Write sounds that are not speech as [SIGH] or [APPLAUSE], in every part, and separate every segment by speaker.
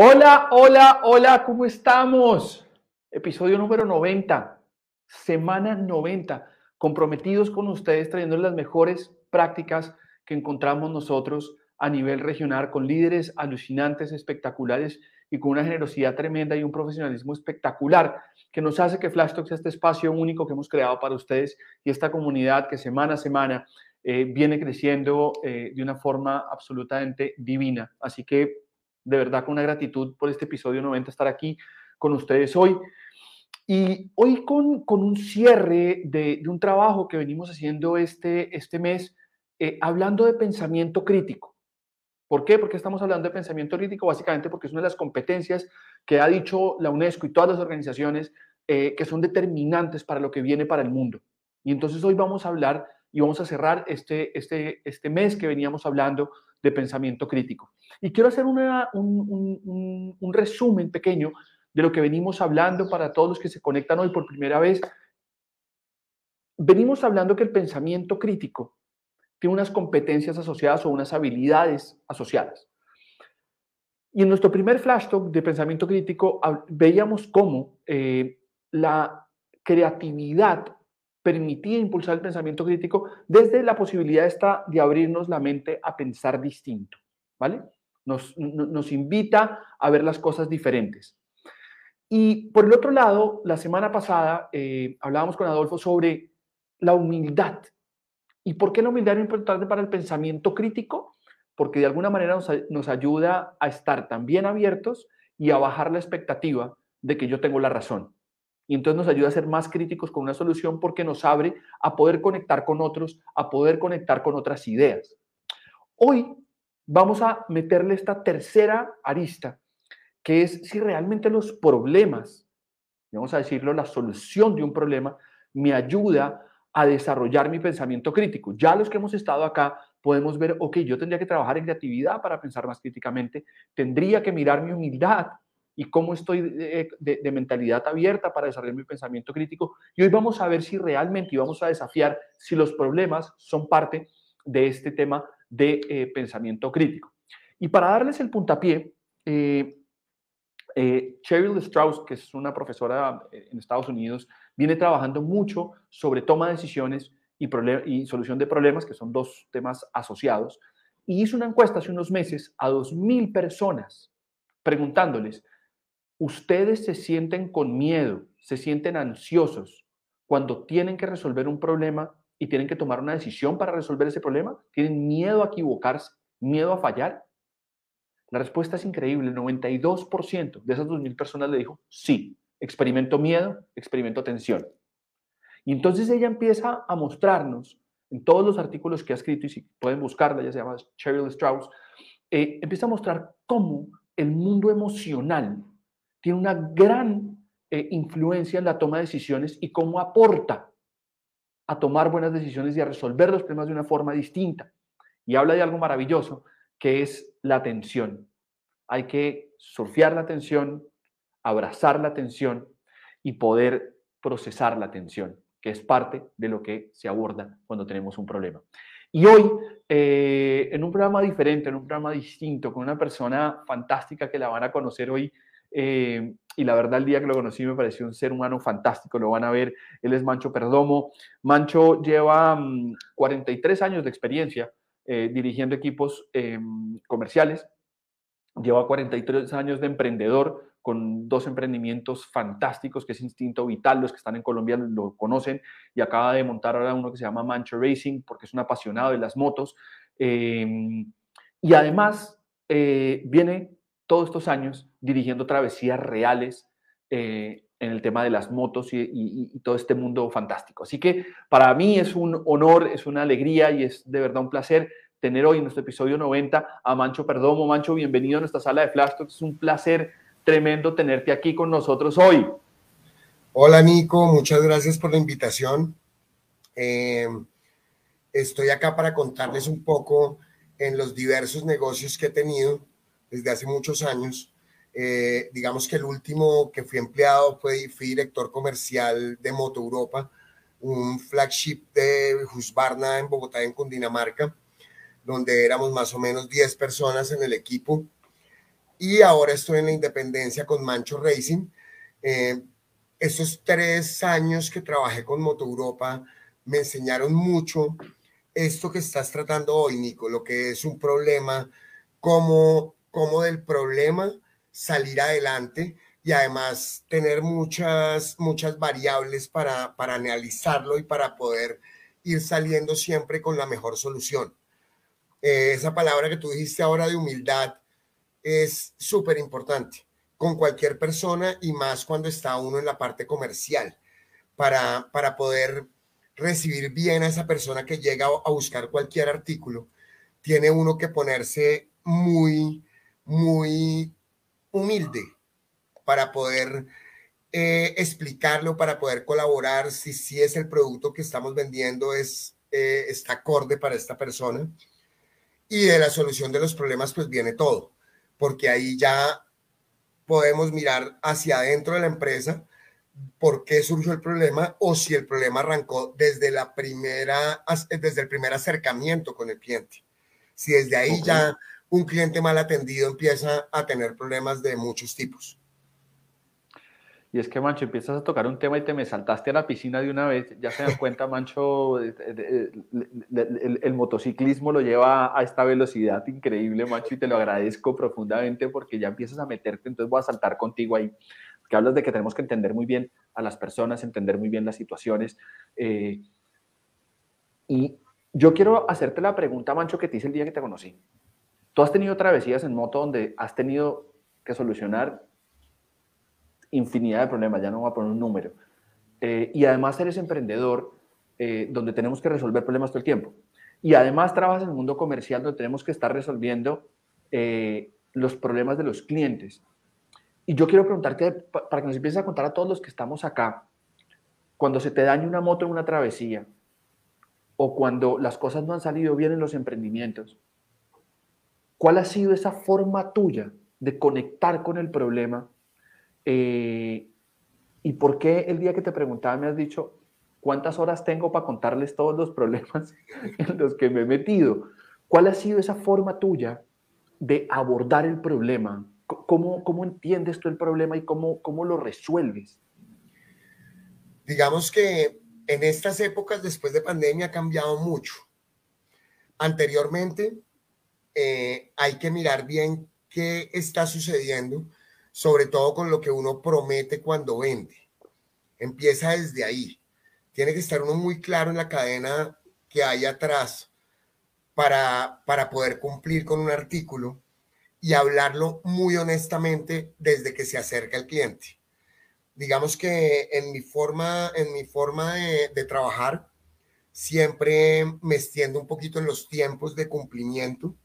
Speaker 1: Hola, hola, hola, ¿cómo estamos? Episodio número 90, semana 90 comprometidos con ustedes trayendo las mejores prácticas que encontramos nosotros a nivel regional con líderes alucinantes, espectaculares y con una generosidad tremenda y un profesionalismo espectacular que nos hace que Flash Talks sea este espacio único que hemos creado para ustedes y esta comunidad que semana a semana eh, viene creciendo eh, de una forma absolutamente divina. Así que de verdad con una gratitud por este episodio 90 estar aquí con ustedes hoy. Y hoy con, con un cierre de, de, un trabajo que venimos haciendo este, este mes, eh, hablando de pensamiento crítico. ¿Por qué? Porque estamos hablando de pensamiento crítico, básicamente porque es una de las competencias que ha dicho la UNESCO y todas las organizaciones eh, que son determinantes para lo que viene para el mundo. Y entonces hoy vamos a hablar y vamos a cerrar este, este, este mes que veníamos hablando de pensamiento crítico. Y quiero hacer una, un, un, resumen pequeño de lo que venimos hablando para todos los que se conectan hoy por primera vez. Venimos hablando que el pensamiento crítico tiene unas competencias asociadas o unas habilidades asociadas. Y en nuestro primer flash talk de pensamiento crítico veíamos cómo eh, la creatividad permitía impulsar el pensamiento crítico desde la posibilidad esta de abrirnos la mente a pensar distinto, ¿vale? Nos, nos invita a ver las cosas diferentes. Y por el otro lado, la semana pasada eh, hablábamos con Adolfo sobre la humildad. ¿Y por qué la humildad es importante para el pensamiento crítico? Porque de alguna manera nos, nos ayuda a estar también abiertos y a bajar la expectativa de que yo tengo la razón. Y entonces nos ayuda a ser más críticos con una solución porque nos abre a poder conectar con otros, a poder conectar con otras ideas. Hoy vamos a meterle esta tercera arista que es si realmente los problemas, vamos a decirlo, la solución de un problema, me ayuda a desarrollar mi pensamiento crítico. Ya los que hemos estado acá podemos ver, ok, yo tendría que trabajar en creatividad para pensar más críticamente, tendría que mirar mi humildad y cómo estoy de, de, de, mentalidad abierta para desarrollar mi pensamiento crítico. Y hoy vamos a ver si realmente y vamos a desafiar si los problemas son parte de este tema de eh, pensamiento crítico. Y para darles el puntapié, eh, eh, Cheryl Strauss, que es una profesora en Estados Unidos, viene trabajando mucho sobre toma de decisiones y, y, solución de problemas, que son dos temas asociados, y hizo una encuesta hace unos meses a 2.000 personas preguntándoles, ¿ustedes se sienten con miedo, se sienten ansiosos cuando tienen que resolver un problema y tienen que tomar una decisión para resolver ese problema? ¿Tienen miedo a equivocarse, miedo a fallar? La respuesta es increíble, el 92% de esas 2.000 personas le dijo, sí, experimento miedo, experimento tensión. Y entonces ella empieza a mostrarnos en todos los artículos que ha escrito, y si pueden buscarla, ella se llama Cheryl Strauss, eh, empieza a mostrar cómo el mundo emocional tiene una gran eh, influencia en la toma de decisiones y cómo aporta a tomar buenas decisiones y a resolver los problemas de una forma distinta. Y habla de algo maravilloso, que es la atención. Hay que surfear la atención, abrazar la atención y poder procesar la atención, que es parte de lo que se aborda cuando tenemos un problema. Y hoy, eh, en un programa diferente, en un programa distinto, con una persona fantástica que la van a conocer hoy, eh, y la verdad el día que lo conocí me pareció un ser humano fantástico, lo van a ver, él es Mancho Perdomo. Mancho lleva 43 mm, años de experiencia eh, dirigiendo equipos em, comerciales. Lleva 43 años de emprendedor con dos emprendimientos fantásticos, que es Instinto Vital, los que están en Colombia lo conocen, y acaba de montar ahora uno que se llama Mancho Racing, porque es un apasionado de las motos. Em, y además eh, viene todos estos años dirigiendo travesías reales eh, en el tema de las motos y, todo este mundo fantástico. Así que para mí es un honor, es una alegría y es de verdad un placer tener hoy en nuestro episodio 90 a Mancho Perdomo. Mancho, bienvenido a nuestra sala de Flash Es un placer tremendo tenerte aquí con nosotros hoy.
Speaker 2: Hola Nico, muchas gracias por la invitación. Eh, estoy acá para contarles un poco en los diversos negocios que he tenido desde hace muchos años eh, digamos que el último que fui empleado fue, fui director comercial de Moto Europa, un flagship de Husqvarna en Bogotá, en Cundinamarca, donde éramos más o menos 10 personas en el equipo. Y ahora estoy en la Independencia con Mancho Racing. Eh, esos tres años que trabajé con Moto Europa me enseñaron mucho esto que estás tratando hoy, Nico, lo que es un problema, cómo, cómo del problema salir adelante y además tener muchas, muchas variables para, para analizarlo y para poder ir saliendo siempre con la mejor solución. Eh, esa palabra que tú dijiste ahora de humildad es súper importante con cualquier persona y más cuando está uno en la parte comercial para, para poder recibir bien a esa persona que llega a buscar cualquier artículo. Tiene uno que ponerse muy, muy humilde para poder eh, explicarlo, para poder colaborar si, si es el producto que estamos vendiendo es, eh, está acorde para esta persona. Y de la solución de los problemas, pues viene todo, porque ahí ya podemos mirar hacia adentro de la empresa por qué surgió el problema o si el problema arrancó desde la primera desde el primer acercamiento con el cliente. Si desde ahí ya un cliente mal atendido empieza a tener problemas de muchos tipos.
Speaker 1: Y es que, Mancho, empiezas a tocar un tema y te me saltaste a la piscina de una vez. Ya se dan [LAUGHS] cuenta, Mancho, el, motociclismo lo lleva a esta velocidad increíble, Mancho, y te lo agradezco profundamente porque ya empiezas a meterte, entonces voy a saltar contigo ahí. Que hablas de que tenemos que entender muy bien a las personas, entender muy bien las situaciones. Eh, y yo quiero hacerte la pregunta, Mancho, que te hice el día que te conocí. Tú has tenido travesías en moto donde has tenido que solucionar infinidad de problemas, ya no voy a poner un número. Eh, y además eres emprendedor eh, donde tenemos que resolver problemas todo el tiempo. Y además trabajas en el mundo comercial donde tenemos que estar resolviendo eh, los problemas de los clientes. Y yo quiero preguntarte, para que nos empieces a contar a todos los que estamos acá, cuando se te daña una moto en una travesía o cuando las cosas no han salido bien en los emprendimientos, ¿Cuál ha sido esa forma tuya de conectar con el problema? Eh, ¿Y por qué el día que te preguntaba me has dicho cuántas horas tengo para contarles todos los problemas [LAUGHS] en los que me he metido? ¿Cuál ha sido esa forma tuya de abordar el problema? ¿Cómo, cómo entiendes tú el problema y cómo, cómo lo resuelves?
Speaker 2: Digamos que en estas épocas después de pandemia ha cambiado mucho. Anteriormente eh, hay que mirar bien qué está sucediendo, sobre todo con lo que uno promete cuando vende. Empieza desde ahí. Tiene que estar uno muy claro en la cadena que hay atrás para, para poder cumplir con un artículo y hablarlo muy honestamente desde que se acerca el cliente. Digamos que en mi forma, en mi forma de, de trabajar, siempre me extiendo un poquito en los tiempos de cumplimiento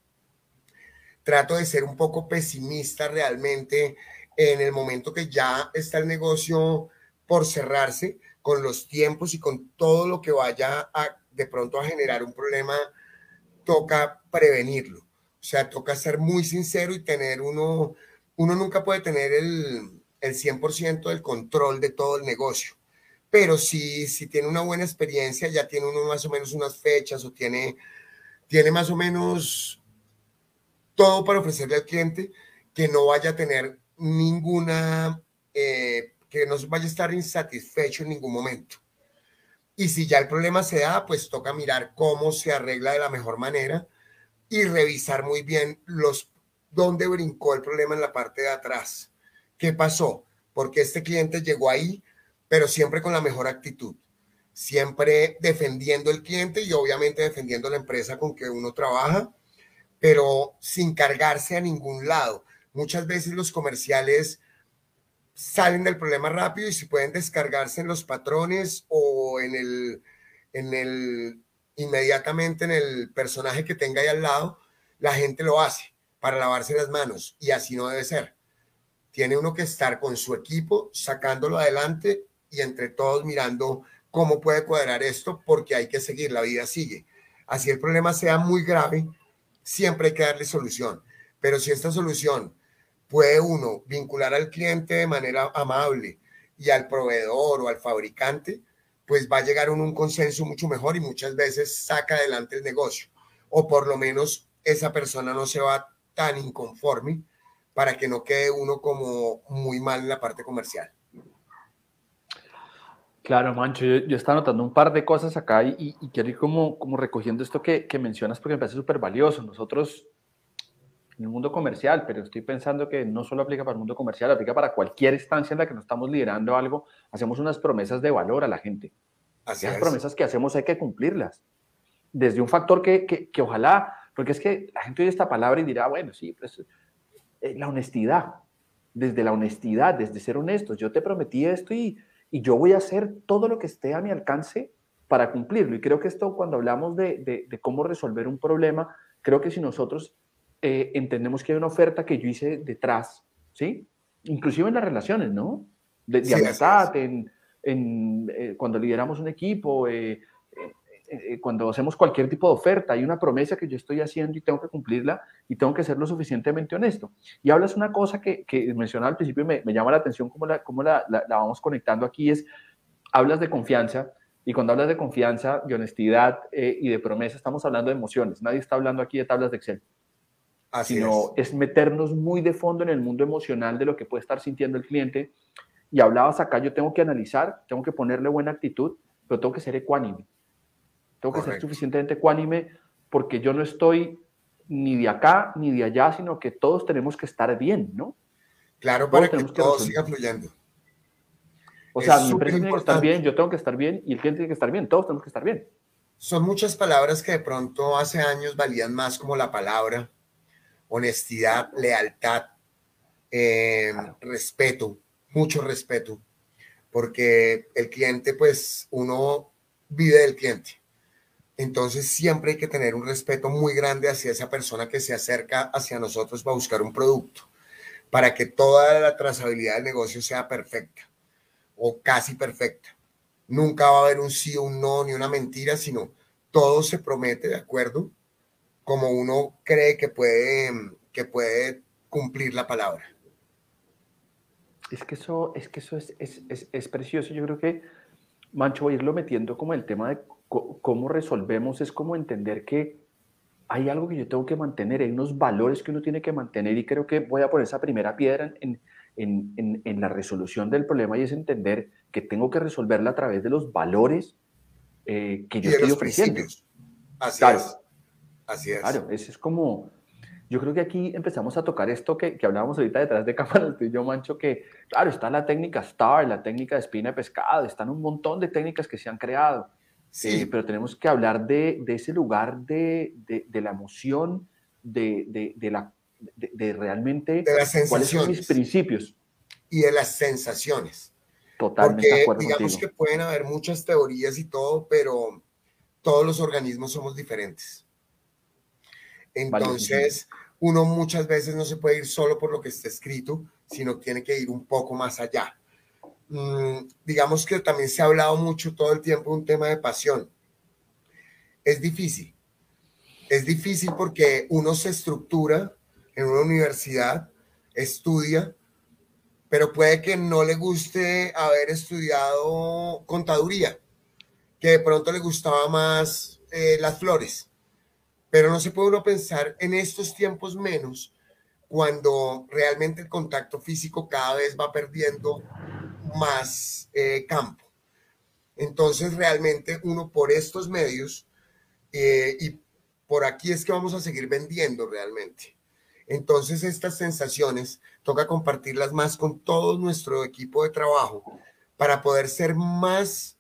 Speaker 2: trato de ser un poco pesimista realmente en el momento que ya está el negocio por cerrarse, con los tiempos y con todo lo que vaya de pronto a generar un problema, toca prevenirlo. O sea, toca ser muy sincero y tener uno, uno nunca puede tener el, el 100% del control de todo el negocio. Pero si, si tiene una buena experiencia, ya tiene uno más o menos unas fechas o tiene, tiene más o menos todo para ofrecerle al cliente que no vaya a tener ninguna, eh, que no vaya a estar insatisfecho en ningún momento. Y si ya el problema se da, pues toca mirar cómo se arregla de la mejor manera y revisar muy bien los dónde brincó el problema en la parte de atrás. ¿Qué pasó? Porque este cliente llegó ahí, pero siempre con la mejor actitud, siempre defendiendo el cliente y obviamente defendiendo la empresa con que uno trabaja, pero sin cargarse a ningún lado. Muchas veces los comerciales salen del problema rápido y si pueden descargarse en los patrones o en el, en el, inmediatamente en el personaje que tenga ahí al lado, la gente lo hace para lavarse las manos y así no debe ser. Tiene uno que estar con su equipo sacándolo adelante y entre todos mirando cómo puede cuadrar esto porque hay que seguir, la vida sigue. Así el problema sea muy grave, siempre hay que darle solución. Pero si esta solución puede uno vincular al cliente de manera amable y al proveedor o al fabricante, pues va a llegar a un consenso mucho mejor y muchas veces saca adelante el negocio. O por lo menos esa persona no se va tan inconforme para que no quede uno como muy mal en la parte comercial.
Speaker 1: Claro, Mancho, yo, estaba notando un par de cosas acá y, quiero ir como, como recogiendo esto que, que mencionas porque me parece súper valioso. Nosotros en el mundo comercial, pero estoy pensando que no solo aplica para el mundo comercial, aplica para cualquier instancia en la que nos estamos liderando algo, hacemos unas promesas de valor a la gente. Así Esas promesas que hacemos hay que cumplirlas. Desde un factor que, que, que, ojalá, porque es que la gente oye esta palabra y dirá, bueno, sí, pues eh, la honestidad, desde la honestidad, desde ser honestos, yo te prometí esto y, y yo voy a hacer todo lo que esté a mi alcance para cumplirlo. Y creo que esto, cuando hablamos de, de, de cómo resolver un problema, creo que si nosotros eh, entendemos que hay una oferta que yo hice detrás, ¿sí? Inclusive en las relaciones, ¿no? De, de amistad, en, en eh, cuando lideramos un equipo, eh, cuando hacemos cualquier tipo de oferta, hay una promesa que yo estoy haciendo y tengo que cumplirla y tengo que ser lo suficientemente honesto. Y hablas una cosa que, que mencionaba al principio y me, me, llama la atención cómo, la, cómo la, la, la vamos conectando aquí, es, hablas de confianza, y cuando hablas de confianza, de honestidad eh, y de promesa, estamos hablando de emociones. Nadie está hablando aquí de tablas de Excel sino es. meternos muy de fondo en el mundo emocional de lo que puede estar sintiendo el cliente. Y hablabas acá, yo tengo que analizar, tengo que ponerle buena actitud, pero tengo que ser ecuánime. Tengo que ser suficientemente ecuánime porque yo no estoy ni de acá ni de allá, sino que todos tenemos que estar bien, ¿no?
Speaker 2: Claro, para que todo siga fluyendo.
Speaker 1: O sea, mi empresa tiene que estar bien, yo tengo que estar bien y el cliente tiene que estar bien, todos tenemos que estar bien.
Speaker 2: Son muchas palabras que de pronto hace años valían más como la palabra honestidad, lealtad, eh, respeto, mucho respeto, porque el cliente, pues uno vive del cliente. Entonces siempre hay que tener un respeto muy grande hacia esa persona que se acerca hacia nosotros para buscar un producto, para que toda la trazabilidad del negocio sea perfecta o casi perfecta. Nunca va a haber un sí un no ni una mentira, sino todo se promete de acuerdo como uno cree que puede, que puede cumplir la palabra.
Speaker 1: Es que eso, es, que eso es, es, es, precioso. Yo creo que, Mancho, voy a irlo metiendo como el tema de cómo resolvemos, es como entender que hay algo que yo tengo que mantener, hay unos valores que uno tiene que mantener y creo que voy a poner esa primera piedra en, en, en, en la resolución del problema y es entender que tengo que resolverla a través de los valores eh, que yo estoy ofreciendo.
Speaker 2: Así es. Así es.
Speaker 1: Claro, ese es como, yo creo que aquí empezamos a tocar esto que, que hablábamos ahorita detrás de cámara, tú y yo, Mancho, que claro, está la técnica STAR, la técnica de espina de pescado, están un montón de técnicas que se han creado, sí. Eh, pero tenemos que hablar de, de ese lugar de, de, de la emoción, de, la, de, realmente
Speaker 2: las
Speaker 1: cuáles son mis principios.
Speaker 2: Y de las sensaciones.
Speaker 1: Totalmente
Speaker 2: Porque
Speaker 1: acuerdo
Speaker 2: digamos
Speaker 1: contigo.
Speaker 2: que pueden haber muchas teorías y todo, pero todos los organismos somos diferentes. Entonces, uno muchas veces no se puede ir solo por lo que está escrito, sino tiene que ir un poco más allá. Mm, digamos que también se ha hablado mucho todo el tiempo un tema de pasión. Es difícil. Es difícil porque uno se estructura en una universidad, estudia, pero puede que no le guste haber estudiado contaduría, que de pronto le gustaba más eh, las flores pero no se puede uno pensar en estos tiempos menos cuando realmente el contacto físico cada vez va perdiendo más eh, campo. Entonces realmente uno por estos medios eh, y por aquí es que vamos a seguir vendiendo realmente. Entonces estas sensaciones toca compartirlas más con todo nuestro equipo de trabajo para poder ser más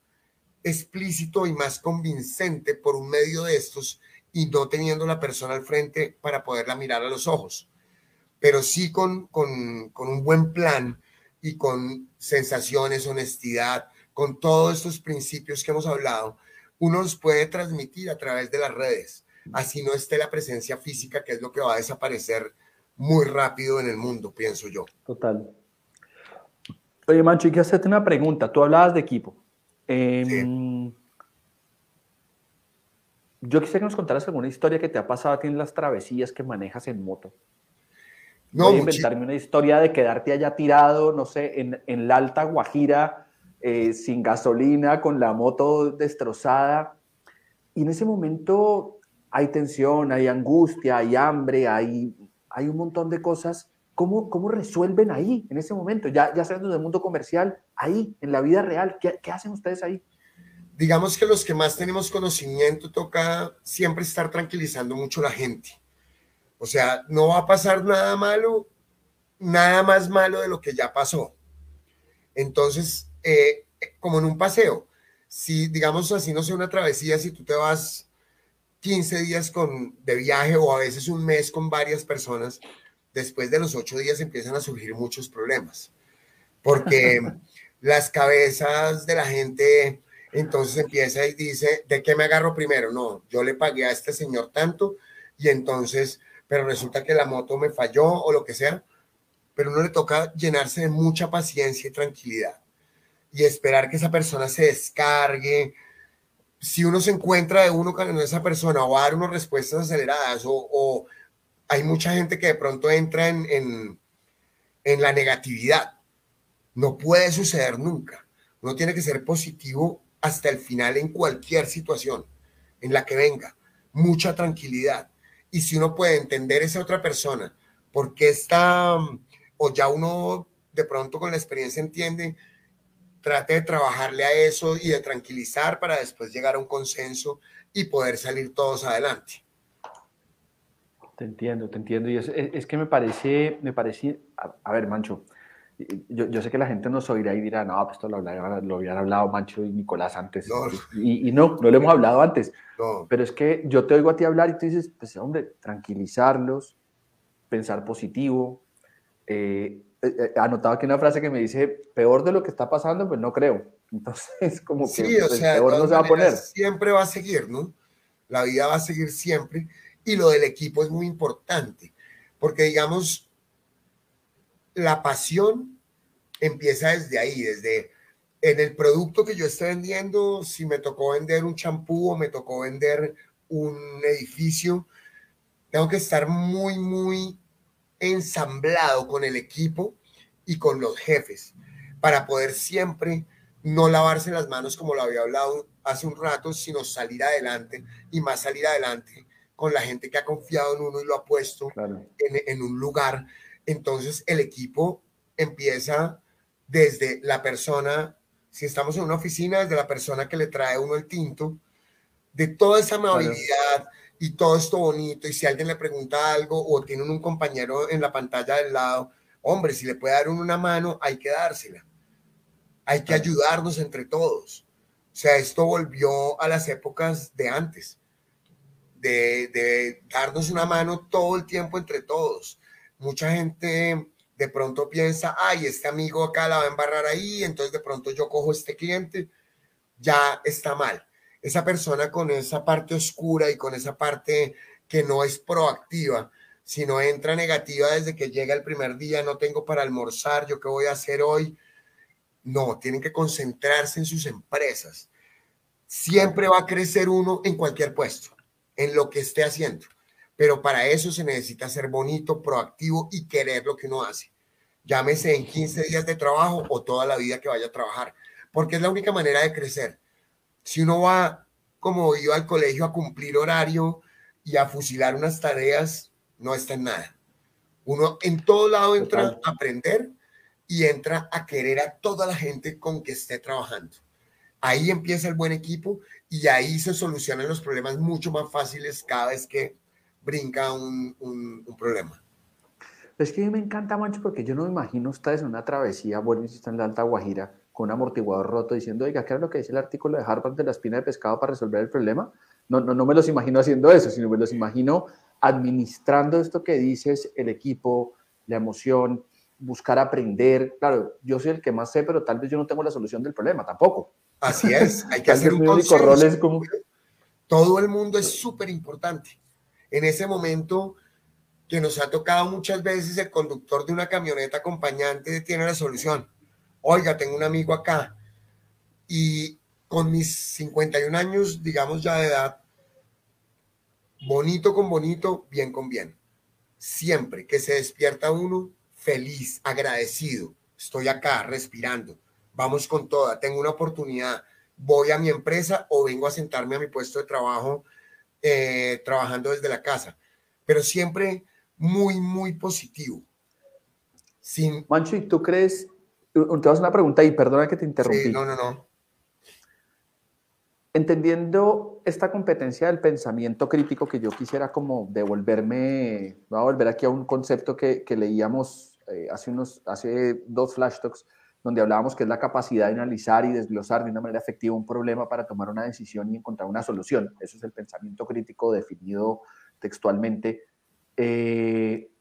Speaker 2: explícito y más convincente por un medio de estos y no teniendo la persona al frente para poderla mirar a los ojos, pero sí con, con, con un buen plan y con sensaciones, honestidad, con todos estos principios que hemos hablado, uno los puede transmitir a través de las redes. Así no esté la presencia física, que es lo que va a desaparecer muy rápido en el mundo, pienso yo.
Speaker 1: Total. Oye, Mancho, y que hacerte una pregunta. Tú hablabas de equipo. Em, yo quisiera que nos contaras alguna historia que te ha pasado a ti en las travesías que manejas en moto. No, Voy a inventarme una historia de quedarte allá tirado, no sé, en, en la alta Guajira, eh, sin gasolina, con la moto destrozada. Y en ese momento hay tensión, hay angustia, hay hambre, hay, hay un montón de cosas. ¿Cómo, ¿Cómo resuelven ahí, en ese momento? Ya, ya saliendo del mundo comercial, ahí, en la vida real, ¿qué, ¿qué hacen ustedes ahí?
Speaker 2: Digamos que los que más tenemos conocimiento toca siempre estar tranquilizando mucho a la gente. O sea, no va a pasar nada malo, nada más malo de lo que ya pasó. Entonces, eh, como en un paseo, si digamos así, no sé, una travesía, si tú te vas 15 días con, de viaje o a veces un mes con varias personas, después de los ocho días empiezan a surgir muchos problemas, porque [LAUGHS] las cabezas de la gente entonces empieza y dice, ¿de qué me agarro primero? No, yo le pagué a este señor tanto y entonces, pero resulta que la moto me falló o lo que sea, pero uno le toca llenarse de mucha paciencia y tranquilidad y esperar que esa persona se descargue. Si uno se encuentra de uno con esa persona o va a dar unas respuestas aceleradas o, hay mucha gente que de pronto entra en, en, en la negatividad. No puede suceder nunca. Uno tiene que ser positivo hasta el final en cualquier situación en la que venga. Mucha tranquilidad. Y si uno puede entender esa otra persona, porque está, o ya uno de pronto con la experiencia entiende trate de trabajarle a eso y de tranquilizar para después llegar a un consenso y poder salir todos adelante.
Speaker 1: Te entiendo, te entiendo. Y es, que me parece, me parece, a, ver, Mancho, yo, yo, sé que la gente nos oirá y dirá, no, pues esto lo, lo habían hablado Mancho y Nicolás antes. Y, y, no, no lo hemos hablado antes. Pero es que yo te oigo a ti hablar y tú dices, pues hombre, tranquilizarlos, pensar positivo, eh, eh, eh, anotado aquí una frase que me dice, peor de lo que está pasando, pues no creo. [LAUGHS] Entonces, como que
Speaker 2: sí, o pues, sea, peor no se va a poner. Siempre va a seguir, ¿no? La vida va a seguir siempre. Y lo del equipo es muy importante, porque digamos, la pasión empieza desde ahí, desde en el producto que yo estoy vendiendo, si me tocó vender un champú o me tocó vender un edificio, tengo que estar muy, muy ensamblado con el equipo y con los jefes para poder siempre no lavarse las manos como lo había hablado hace un rato, sino salir adelante y más salir adelante con la gente que ha confiado en uno y lo ha puesto en, un lugar. Entonces el equipo empieza desde la persona, si estamos en una oficina, desde la persona que le trae uno el tinto, de toda esa amabilidad, y todo esto bonito, y si alguien le pregunta algo o tienen un compañero en la pantalla del lado, hombre, si le puede dar una mano, hay que dársela. Hay que ayudarnos entre todos. O sea, esto volvió a las épocas de antes, de, de darnos una mano todo el tiempo entre todos. Mucha gente de pronto piensa, ay, este amigo acá la va a embarrar ahí, entonces de pronto yo cojo este cliente, ya está mal esa persona con esa parte oscura y con esa parte que no es proactiva, sino entra negativa desde que llega el primer día, no tengo para almorzar, yo qué voy a hacer hoy. No, tienen que concentrarse en sus empresas. Siempre va a crecer uno en cualquier puesto, en lo que esté haciendo. Pero para eso se necesita ser bonito, proactivo y querer lo que uno hace. Llámese en 15 días de trabajo o toda la vida que vaya a trabajar, porque es la única manera de crecer si uno va como iba al colegio a cumplir horario y a fusilar unas tareas, no está en nada. Uno en todo lado entra a aprender y entra a querer a toda la gente con que esté trabajando. Ahí empieza el buen equipo y ahí se solucionan los problemas mucho más fáciles cada vez que brinca un, un, problema.
Speaker 1: Es que a mí me encanta, Mancho, porque yo no me imagino ustedes en una travesía, bueno, si están en la Alta Guajira, con un amortiguador roto, diciendo, oiga, ¿qué es lo que dice el artículo de Harvard de la espina de pescado para resolver el problema? No, no, no me los imagino haciendo eso, sino me los imagino administrando esto que dices, el equipo, la emoción, buscar aprender. Claro, yo soy el que más sé, pero tal vez yo no tengo la solución del problema tampoco.
Speaker 2: Así es, hay que [LAUGHS] hacer un consenso. Como... Todo el mundo es súper importante. En ese momento que nos ha tocado muchas veces, el conductor de una camioneta acompañante tiene la solución. Oiga, tengo un amigo acá y con mis 51 años, digamos ya de edad, bonito con bonito, bien con bien. Siempre que se despierta uno, feliz, agradecido. Estoy acá respirando vamos con toda, tengo una oportunidad, voy a mi empresa o vengo a sentarme a mi puesto de trabajo eh, trabajando desde la casa, pero siempre muy, muy positivo.
Speaker 1: Sin... Mancho, ¿y tú crees? Te vas a una pregunta y perdona que te interrumpí.
Speaker 2: no, no, no.
Speaker 1: Entendiendo esta competencia del pensamiento crítico que yo quisiera como devolverme, voy a volver aquí a un concepto que, que leíamos eh, hace, unos, hace dos flash talks, donde hablábamos que es la capacidad de analizar y desglosar de una manera efectiva un problema para tomar una decisión y encontrar una solución. Eso es el pensamiento crítico definido textualmente. Eh,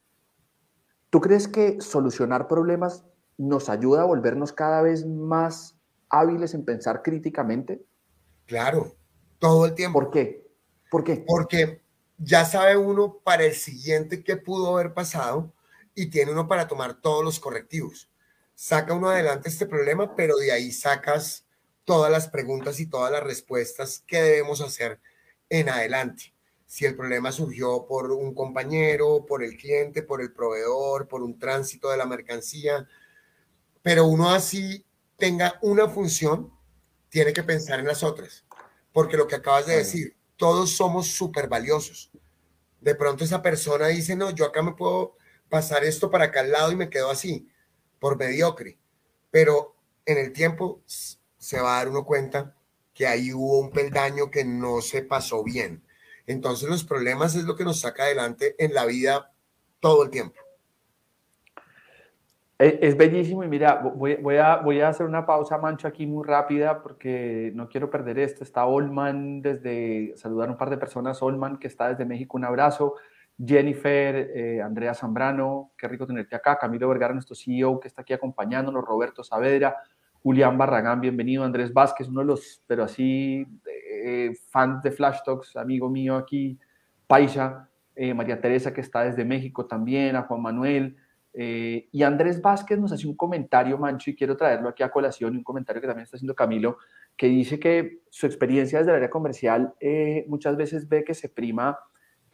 Speaker 1: ¿Tú crees que solucionar problemas nos ayuda a volvernos cada vez más hábiles en pensar críticamente?
Speaker 2: Claro, todo el tiempo.
Speaker 1: ¿Por qué? ¿Por qué?
Speaker 2: Porque ya sabe uno para el siguiente qué pudo haber pasado y tiene uno para tomar todos los correctivos saca uno adelante este problema, pero de ahí sacas todas las preguntas y todas las respuestas que debemos hacer en adelante. Si el problema surgió por un compañero, por el cliente, por el proveedor, por un tránsito de la mercancía, pero uno así tenga una función, tiene que pensar en las otras, porque lo que acabas de decir, todos somos súper valiosos. De pronto esa persona dice, no, yo acá me puedo pasar esto para acá al lado y me quedo así por mediocre, pero en el tiempo se va a dar uno cuenta que ahí hubo un peldaño que no se pasó bien. Entonces los problemas es lo que nos saca adelante en la vida todo el tiempo.
Speaker 1: Es, bellísimo y mira, voy, a, voy a hacer una pausa, Mancho, aquí muy rápida porque no quiero perder esto. Está Olman desde, saludar a un par de personas, Olman que está desde México, un abrazo. Jennifer, eh, Andrea Zambrano, qué rico tenerte acá, Camilo Vergara, nuestro CEO que está aquí acompañándonos, Roberto Saavedra, Julián Barragán, bienvenido, Andrés Vázquez, uno de los, pero así, eh, fans de Flash Talks, amigo mío aquí, Paisa, eh, María Teresa que está desde México también, a Juan Manuel, y Andrés Vázquez nos hace un comentario, Mancho, y quiero traerlo aquí a colación, un comentario que también está haciendo Camilo, que dice que su experiencia desde el área comercial muchas veces ve que se prima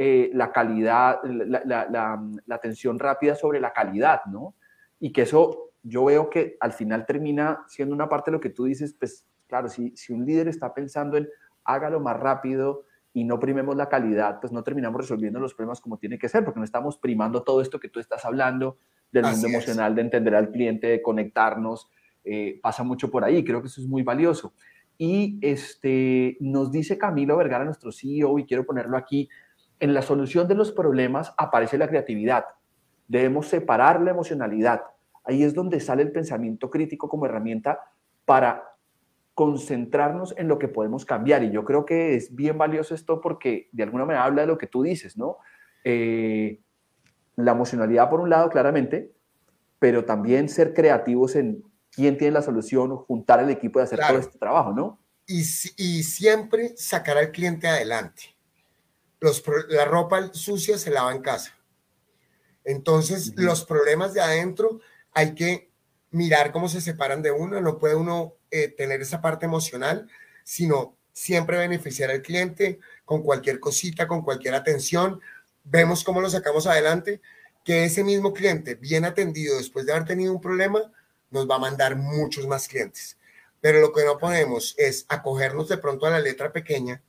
Speaker 1: eh, la calidad, la, atención rápida sobre la calidad, ¿no? Y que eso yo veo que al final termina siendo una parte de lo que tú dices, pues claro, si, si un líder está pensando en hágalo más rápido y no primemos la calidad, pues no terminamos resolviendo los problemas como tiene que ser, porque no estamos primando todo esto que tú estás hablando del mundo emocional, de entender al cliente, de conectarnos, eh, pasa mucho por ahí, creo que eso es muy valioso. Y este, nos dice Camilo Vergara, nuestro CEO, y quiero ponerlo aquí, en la solución de los problemas aparece la creatividad. Debemos separar la emocionalidad. Ahí es donde sale el pensamiento crítico como herramienta para concentrarnos en lo que podemos cambiar. Y yo creo que es bien valioso esto porque de alguna manera habla de lo que tú dices, ¿no? Eh, la emocionalidad por un lado, claramente, pero también ser creativos en quién tiene la solución, juntar el equipo y hacer todo este trabajo, ¿no?
Speaker 2: Y, y siempre sacar al cliente adelante la ropa sucia se lava en casa. Entonces, los problemas de adentro hay que mirar cómo se separan de uno. No puede uno eh, tener esa parte emocional, sino siempre beneficiar al cliente con cualquier cosita, con cualquier atención. Vemos cómo lo sacamos adelante, que ese mismo cliente, bien atendido después de haber tenido un problema, nos va a mandar muchos más clientes. Pero lo que no podemos es acogernos de pronto a la letra pequeña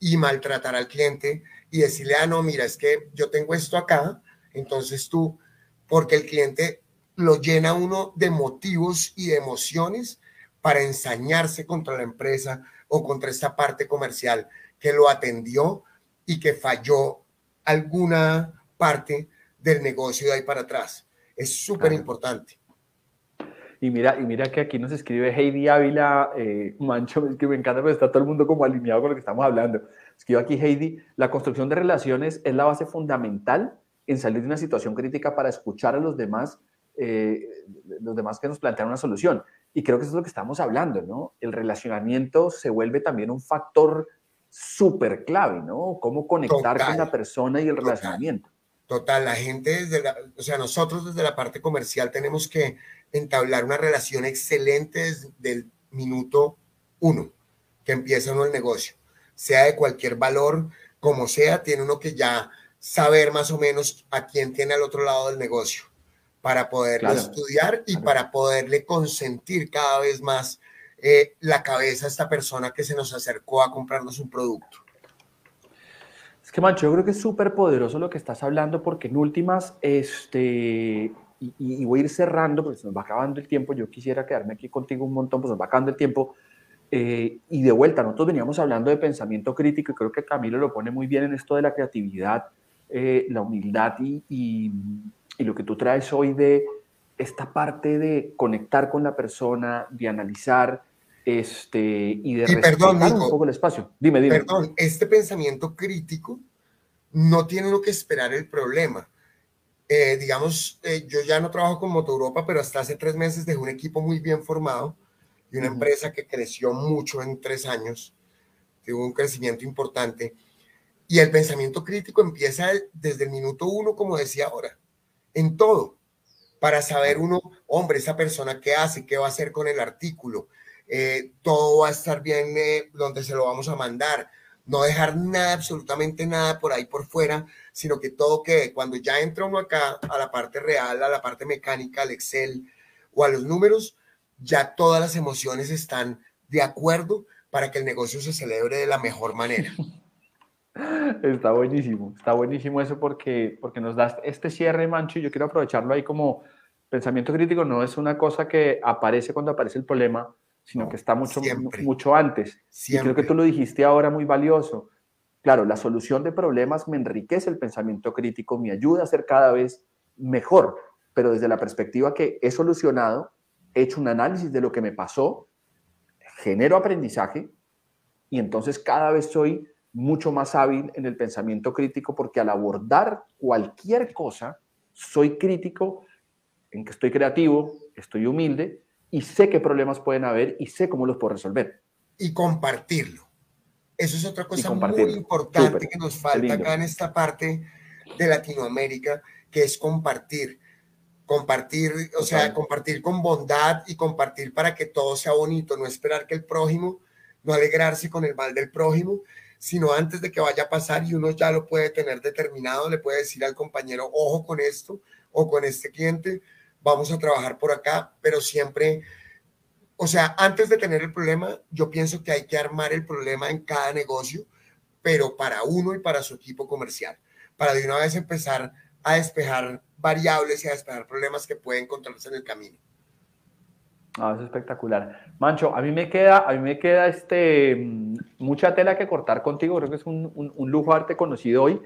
Speaker 2: y maltratar al cliente y decirle, ah, no, mira, es que yo tengo esto acá, entonces tú, porque el cliente lo llena uno de motivos y de emociones para ensañarse contra la empresa o contra esta parte comercial que lo atendió y que falló alguna parte del negocio de ahí para atrás. Es súper importante.
Speaker 1: Y mira, y mira que aquí nos escribe Heidi Ávila, eh, Mancho, que me encanta porque está todo el mundo como alineado con lo que estamos hablando. Escribe aquí Heidi, la construcción de relaciones es la base fundamental en salir de una situación crítica para escuchar a los demás, eh, los demás que nos plantean una solución. Y creo que eso es lo que estamos hablando, ¿no? El relacionamiento se vuelve también un factor súper clave, ¿no? Cómo conectar con la persona y el relacionamiento.
Speaker 2: Total, la gente desde la, o sea, nosotros desde la parte comercial tenemos que entablar una relación excelente desde el minuto uno que empieza uno el negocio, sea de cualquier valor, como sea, tiene uno que ya saber más o menos a quién tiene al otro lado del negocio para poderlo estudiar y para poderle consentir cada vez más eh, la cabeza a esta persona que se nos acercó a comprarnos un producto.
Speaker 1: Es que, Mancho, yo creo que es súper poderoso lo que estás hablando porque en últimas, este, y, voy a ir cerrando porque se nos va acabando el tiempo, yo quisiera quedarme aquí contigo un montón, pues nos va acabando el tiempo. Eh, y de vuelta, nosotros veníamos hablando de pensamiento crítico y creo que Camilo lo pone muy bien en esto de la creatividad, eh, la humildad y, y, lo que tú traes hoy de esta parte de conectar con la persona, de analizar este, y de
Speaker 2: respetar un
Speaker 1: poco el espacio. Dime, dime.
Speaker 2: Perdón, este pensamiento crítico no tiene lo que esperar el problema. Eh, digamos, eh, yo ya no trabajo con Moto Europa, pero hasta hace tres meses dejé un equipo muy bien formado y una empresa que creció mucho en tres años, tuvo un crecimiento importante. Y el pensamiento crítico empieza desde el minuto uno, como decía ahora, en todo, para saber uno, hombre, esa persona qué hace, qué va a hacer con el artículo, eh, todo va a estar bien eh, donde se lo vamos a mandar, no dejar nada, absolutamente nada por ahí por fuera, sino que todo que cuando ya entra uno acá a la parte real, a la parte mecánica, al Excel o a los números, ya todas las emociones están de acuerdo para que el negocio se celebre de la mejor manera. [LAUGHS]
Speaker 1: Está buenísimo, está buenísimo eso porque, porque nos da este cierre, Mancho, y yo quiero aprovecharlo ahí como pensamiento crítico, no es una cosa que aparece cuando aparece el problema, sino que está mucho, mucho antes. Y creo que tú lo dijiste ahora muy valioso. Claro, la solución de problemas me enriquece el pensamiento crítico, me ayuda a ser cada vez mejor, pero desde la perspectiva que he solucionado, he hecho un análisis de lo que me pasó, genero aprendizaje y entonces cada vez soy mucho más hábil en el pensamiento crítico porque al abordar cualquier cosa, soy crítico en que estoy creativo, estoy humilde y sé qué problemas pueden haber y sé cómo los puedo resolver.
Speaker 2: Y compartirlo. Eso es otra cosa muy importante que nos falta acá en esta parte de Latinoamérica, que es compartir. Compartir, o sea, compartir con bondad y compartir para que todo sea bonito, no esperar que el prójimo, no alegrarse con el mal del prójimo, sino antes de que vaya a pasar y uno ya lo puede tener determinado, le puede decir al compañero, ojo con esto o con este cliente, vamos a trabajar por acá, pero siempre, o sea, antes de tener el problema, yo pienso que hay que armar el problema en cada negocio, pero para uno y para su equipo comercial, para de una vez empezar a despejar variables y a despejar problemas que pueden encontrarse en el camino.
Speaker 1: Ah, es espectacular. Mancho, a mí me queda, a mí me queda este, mucha tela que cortar contigo. Creo que es un, un, lujo haberte conocido hoy.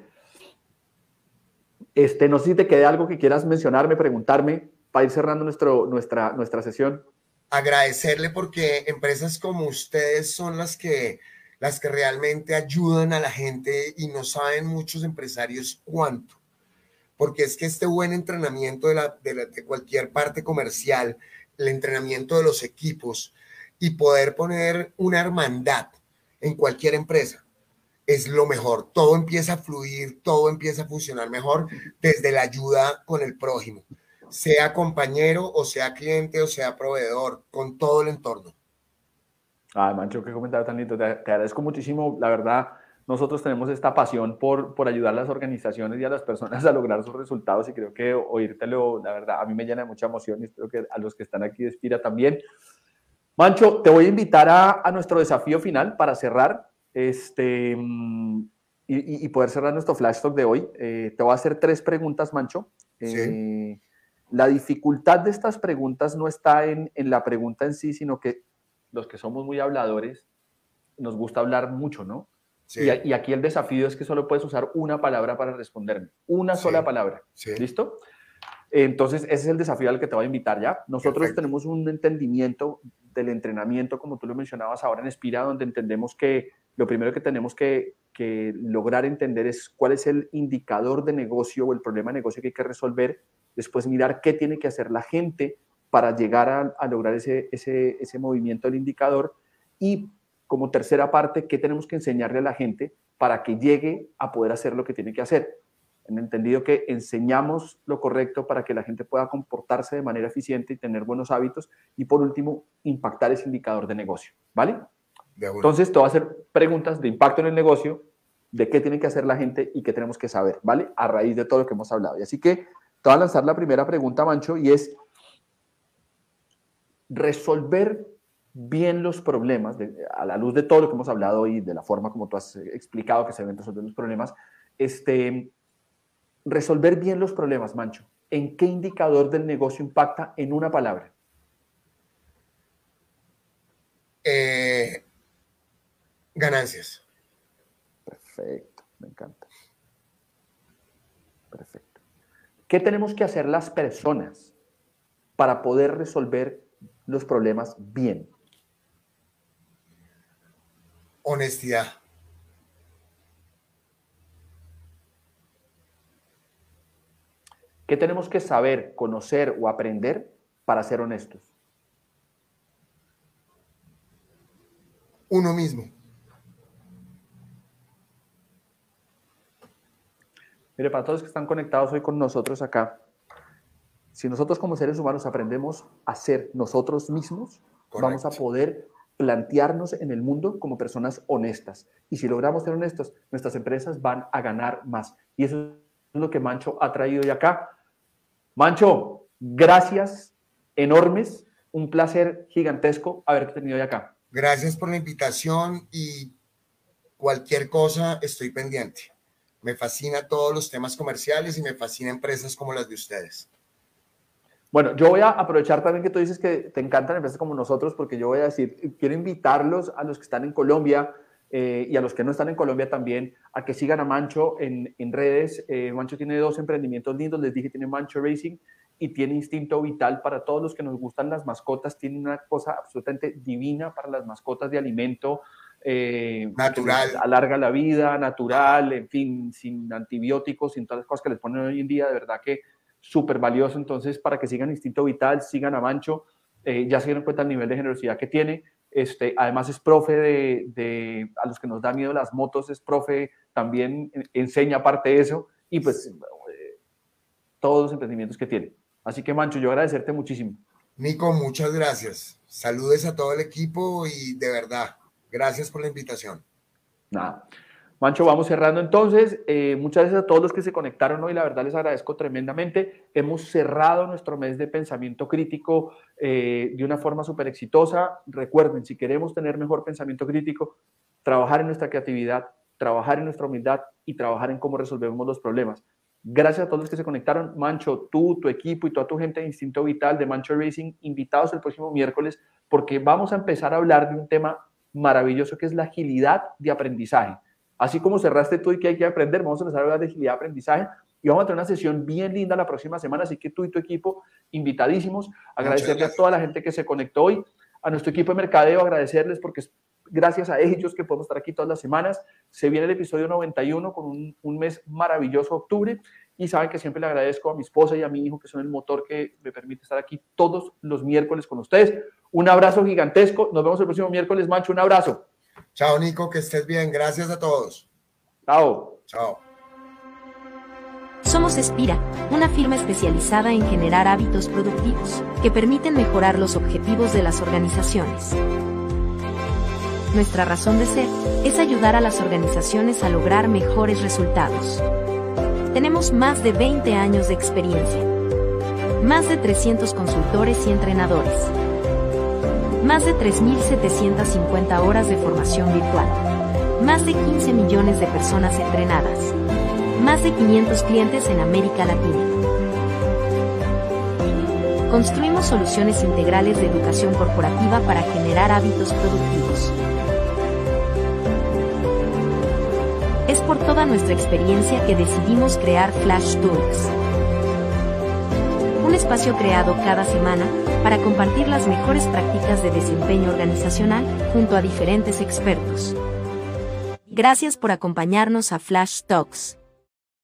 Speaker 1: Este, no sé si te queda algo que quieras mencionarme, preguntarme para ir cerrando nuestro, nuestra, nuestra sesión.
Speaker 2: Agradecerle porque empresas como ustedes son las que, las que realmente ayudan a la gente y no saben muchos empresarios cuánto. Porque es que este buen entrenamiento de, la, de, de cualquier parte comercial, el entrenamiento de los equipos y poder poner una hermandad en cualquier empresa es lo mejor. Todo empieza a fluir, todo empieza a funcionar mejor desde la ayuda con el prójimo, sea compañero o sea cliente o sea proveedor, con todo el entorno.
Speaker 1: Ay, Mancho, qué comentario tan lindo. Te, agradezco muchísimo. La verdad, nosotros tenemos esta pasión por, por ayudar a las organizaciones y a las personas [LAUGHS] a lograr sus resultados y creo que oírtelo, la verdad, a mí me llena de mucha emoción y espero que a los que están aquí de Espira también. Mancho, te voy a invitar a, a nuestro desafío final para cerrar este, mm, y, y, poder cerrar nuestro flash talk de hoy. Eh, te voy a hacer tres preguntas, Mancho. Eh, la dificultad de estas preguntas no está en, en la pregunta en sí, sino que los que somos muy habladores, nos gusta hablar mucho, ¿no? Y, aquí el desafío es que solo puedes usar una palabra para responderme, una sola palabra. ¿Listo? Entonces, ese es el desafío al que te voy a invitar ya. Nosotros tenemos un entendimiento del entrenamiento, como tú lo mencionabas ahora en Espira, donde entendemos que lo primero que tenemos que, lograr entender es cuál es el indicador de negocio o el problema de negocio que hay que resolver, después mirar qué tiene que hacer la gente para llegar a, lograr ese, ese, ese movimiento del indicador y como tercera parte, qué tenemos que enseñarle a la gente para que llegue a poder hacer lo que tiene que hacer. En entendido que enseñamos lo correcto para que la gente pueda comportarse de manera eficiente y tener buenos hábitos. Y por último, impactar ese indicador de negocio. ¿Vale? Entonces, te voy a hacer preguntas de impacto en el negocio, de qué tiene que hacer la gente y qué tenemos que saber, ¿vale? A raíz de todo lo que hemos hablado. Y así que te voy a lanzar la primera pregunta, Mancho, y es resolver bien los problemas, a la luz de todo lo que hemos hablado y de la forma como tú has explicado que se deben resolver los problemas, este, resolver bien los problemas, Mancho. ¿En qué indicador del negocio impacta en una palabra?
Speaker 2: Eh, ganancias.
Speaker 1: Perfecto, me encanta. Perfecto. ¿Qué tenemos que hacer las personas para poder resolver los problemas bien?
Speaker 2: Honestidad.
Speaker 1: ¿Qué tenemos que saber, conocer o aprender para ser honestos?
Speaker 2: Uno mismo.
Speaker 1: Mire, para todos los que están conectados hoy con nosotros acá, si nosotros como seres humanos aprendemos a ser nosotros mismos, vamos a poder plantearnos en el mundo como personas honestas. Y si logramos ser honestos, nuestras empresas van a ganar más. Y eso es lo que Mancho ha traído de acá. Mancho, gracias enormes. Un placer gigantesco haberte tenido de acá.
Speaker 2: Gracias por la invitación y cualquier cosa estoy pendiente. Me fascina todos los temas comerciales y me fascina empresas como las de ustedes.
Speaker 1: Bueno, yo voy a aprovechar también que tú dices que te encantan empresas como nosotros, porque yo voy a decir, quiero invitarlos a los que están en Colombia eh, y a los que no están en Colombia también, a que sigan a Mancho en, en redes. Eh, Mancho tiene dos emprendimientos lindos, les dije, tiene Mancho Racing y tiene Instinto Vital para todos los que nos gustan las mascotas. Tiene una cosa absolutamente divina para las mascotas de alimento.
Speaker 2: Eh, natural.
Speaker 1: Alarga la vida, natural, en fin, sin antibióticos, sin todas las cosas que les ponen hoy en día. De verdad que súper valioso. Entonces, para que sigan Instinto Vital, sigan a Mancho, eh, ya se dieron cuenta el nivel de generosidad que tiene. Este, además es profe de, a los que nos da miedo las motos, es profe, también enseña aparte de eso y pues eh, todos los emprendimientos que tiene. Así que Mancho, yo agradecerte muchísimo.
Speaker 2: Nico, muchas gracias. Saludes a todo el equipo y de verdad, gracias por la invitación.
Speaker 1: Nada. Mancho, vamos cerrando entonces. Eh, muchas gracias a todos los que se conectaron hoy. La verdad les agradezco tremendamente. Hemos cerrado nuestro mes de pensamiento crítico eh, de una forma súper exitosa. Recuerden, si queremos tener mejor pensamiento crítico, trabajar en nuestra creatividad, trabajar en nuestra humildad y trabajar en cómo resolvemos los problemas. Gracias a todos los que se conectaron. Mancho, tú, tu equipo y toda tu gente de Instinto Vital, de Mancho Racing, invitados el próximo miércoles porque vamos a empezar a hablar de un tema maravilloso que es la agilidad de aprendizaje. Así como cerraste tú y que hay que aprender, vamos a empezar a hablar de agilidad de aprendizaje y vamos a tener una sesión bien linda la próxima semana, así que tú y tu equipo invitadísimos, agradecerle a toda la gente que se conectó hoy, a nuestro equipo de mercadeo, agradecerles porque es gracias a ellos que podemos estar aquí todas las semanas. Se viene el episodio 91 con un, un mes maravilloso, octubre, y saben que siempre le agradezco a mi esposa y a mi hijo, que son el motor que me permite estar aquí todos los miércoles con ustedes. Un abrazo gigantesco, nos vemos el próximo miércoles, Mancho, un abrazo.
Speaker 2: Chao, Nico, que estés bien. Gracias a todos.
Speaker 1: Chao.
Speaker 2: Chao.
Speaker 3: Somos Espira, una firma especializada en generar hábitos productivos que permiten mejorar los objetivos de las organizaciones. Nuestra razón de ser es ayudar a las organizaciones a lograr mejores resultados. Tenemos más de 20 años de experiencia. Más de 300 consultores y entrenadores más de 3.750 horas de formación virtual, más de 15 millones de personas entrenadas, más de 500 clientes en América Latina. Construimos soluciones integrales de educación corporativa para generar hábitos productivos. Es por toda nuestra experiencia que decidimos crear Flash Talks. Espacio creado cada semana para compartir las mejores prácticas de desempeño organizacional junto a diferentes expertos. Gracias por acompañarnos a Flash Talks.